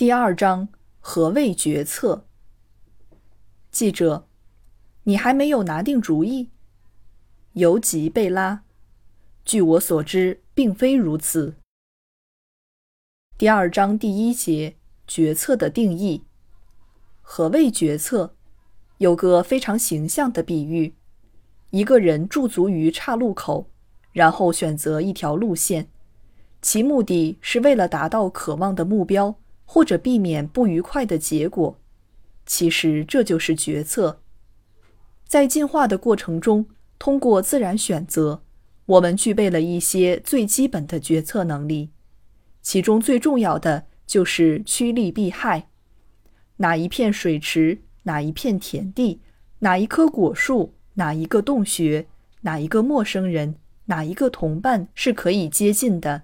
第二章：何谓决策？记者，你还没有拿定主意？尤吉贝拉，据我所知，并非如此。第二章第一节：决策的定义。何谓决策？有个非常形象的比喻：一个人驻足于岔路口，然后选择一条路线，其目的是为了达到渴望的目标。或者避免不愉快的结果，其实这就是决策。在进化的过程中，通过自然选择，我们具备了一些最基本的决策能力，其中最重要的就是趋利避害。哪一片水池，哪一片田地，哪一棵果树，哪一个洞穴，哪一个陌生人，哪一个同伴是可以接近的，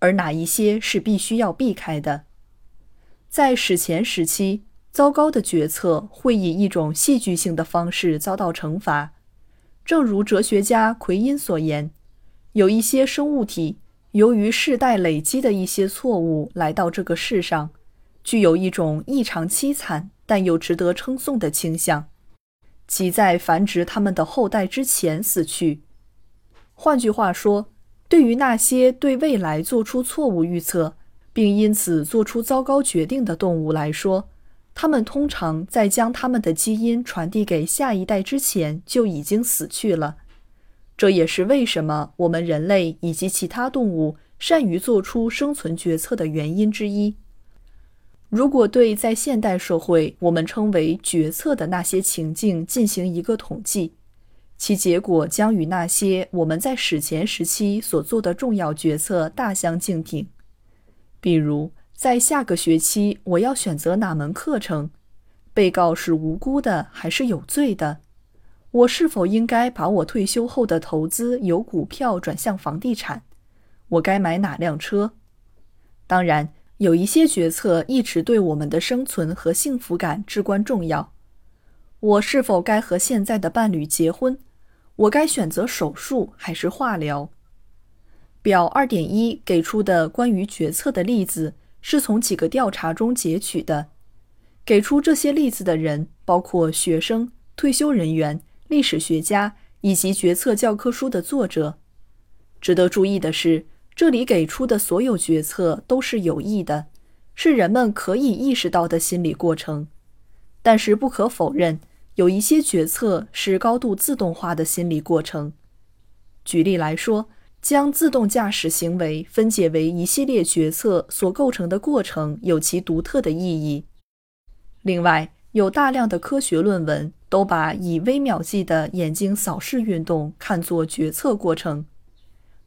而哪一些是必须要避开的。在史前时期，糟糕的决策会以一种戏剧性的方式遭到惩罚。正如哲学家奎因所言，有一些生物体由于世代累积的一些错误来到这个世上，具有一种异常凄惨但又值得称颂的倾向，即在繁殖他们的后代之前死去。换句话说，对于那些对未来做出错误预测。并因此做出糟糕决定的动物来说，它们通常在将它们的基因传递给下一代之前就已经死去了。这也是为什么我们人类以及其他动物善于做出生存决策的原因之一。如果对在现代社会我们称为决策的那些情境进行一个统计，其结果将与那些我们在史前时期所做的重要决策大相径庭。比如，在下个学期我要选择哪门课程？被告是无辜的还是有罪的？我是否应该把我退休后的投资由股票转向房地产？我该买哪辆车？当然，有一些决策一直对我们的生存和幸福感至关重要。我是否该和现在的伴侣结婚？我该选择手术还是化疗？表二点一给出的关于决策的例子是从几个调查中截取的。给出这些例子的人包括学生、退休人员、历史学家以及决策教科书的作者。值得注意的是，这里给出的所有决策都是有益的，是人们可以意识到的心理过程。但是不可否认，有一些决策是高度自动化的心理过程。举例来说。将自动驾驶行为分解为一系列决策所构成的过程，有其独特的意义。另外，有大量的科学论文都把以微秒计的眼睛扫视运动看作决策过程。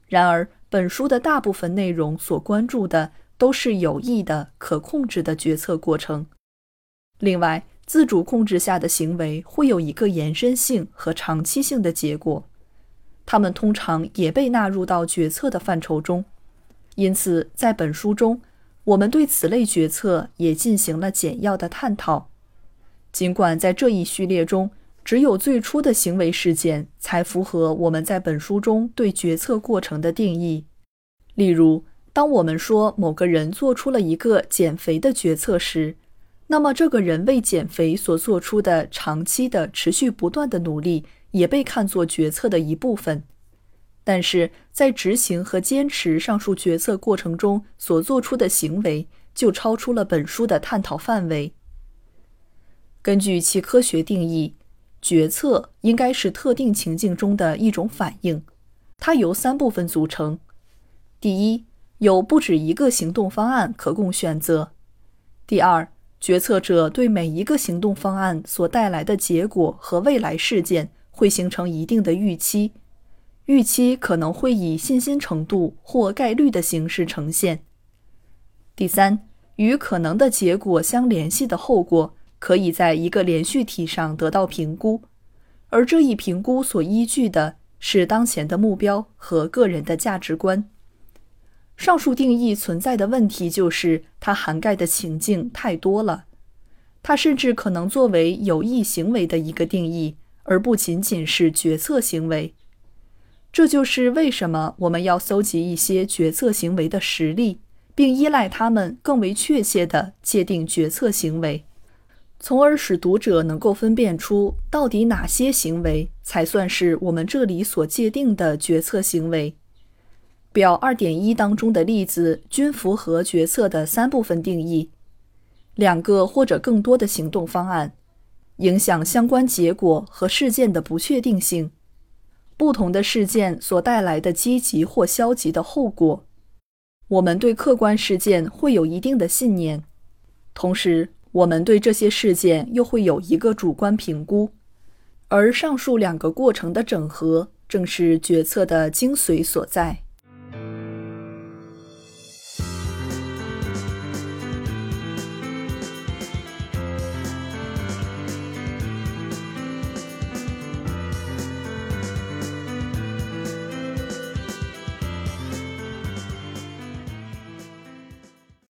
然而，本书的大部分内容所关注的都是有益的、可控制的决策过程。另外，自主控制下的行为会有一个延伸性和长期性的结果。他们通常也被纳入到决策的范畴中，因此在本书中，我们对此类决策也进行了简要的探讨。尽管在这一序列中，只有最初的行为事件才符合我们在本书中对决策过程的定义。例如，当我们说某个人做出了一个减肥的决策时，那么这个人为减肥所做出的长期的、持续不断的努力。也被看作决策的一部分，但是在执行和坚持上述决策过程中所做出的行为就超出了本书的探讨范围。根据其科学定义，决策应该是特定情境中的一种反应，它由三部分组成：第一，有不止一个行动方案可供选择；第二，决策者对每一个行动方案所带来的结果和未来事件。会形成一定的预期，预期可能会以信心程度或概率的形式呈现。第三，与可能的结果相联系的后果，可以在一个连续体上得到评估，而这一评估所依据的是当前的目标和个人的价值观。上述定义存在的问题就是，它涵盖的情境太多了，它甚至可能作为有益行为的一个定义，而不仅仅是决策行为。这就是为什么我们要搜集一些决策行为的实例，并依赖他们更为确切地界定决策行为，从而使读者能够分辨出到底哪些行为才算是我们这里所界定的决策行为。表二点一当中的例子均符合决策的三部分定义：两个或者更多的行动方案，影响相关结果和事件的不确定性。不同的事件所带来的积极或消极的后果，我们对客观事件会有一定的信念，同时我们对这些事件又会有一个主观评估，而上述两个过程的整合正是决策的精髓所在。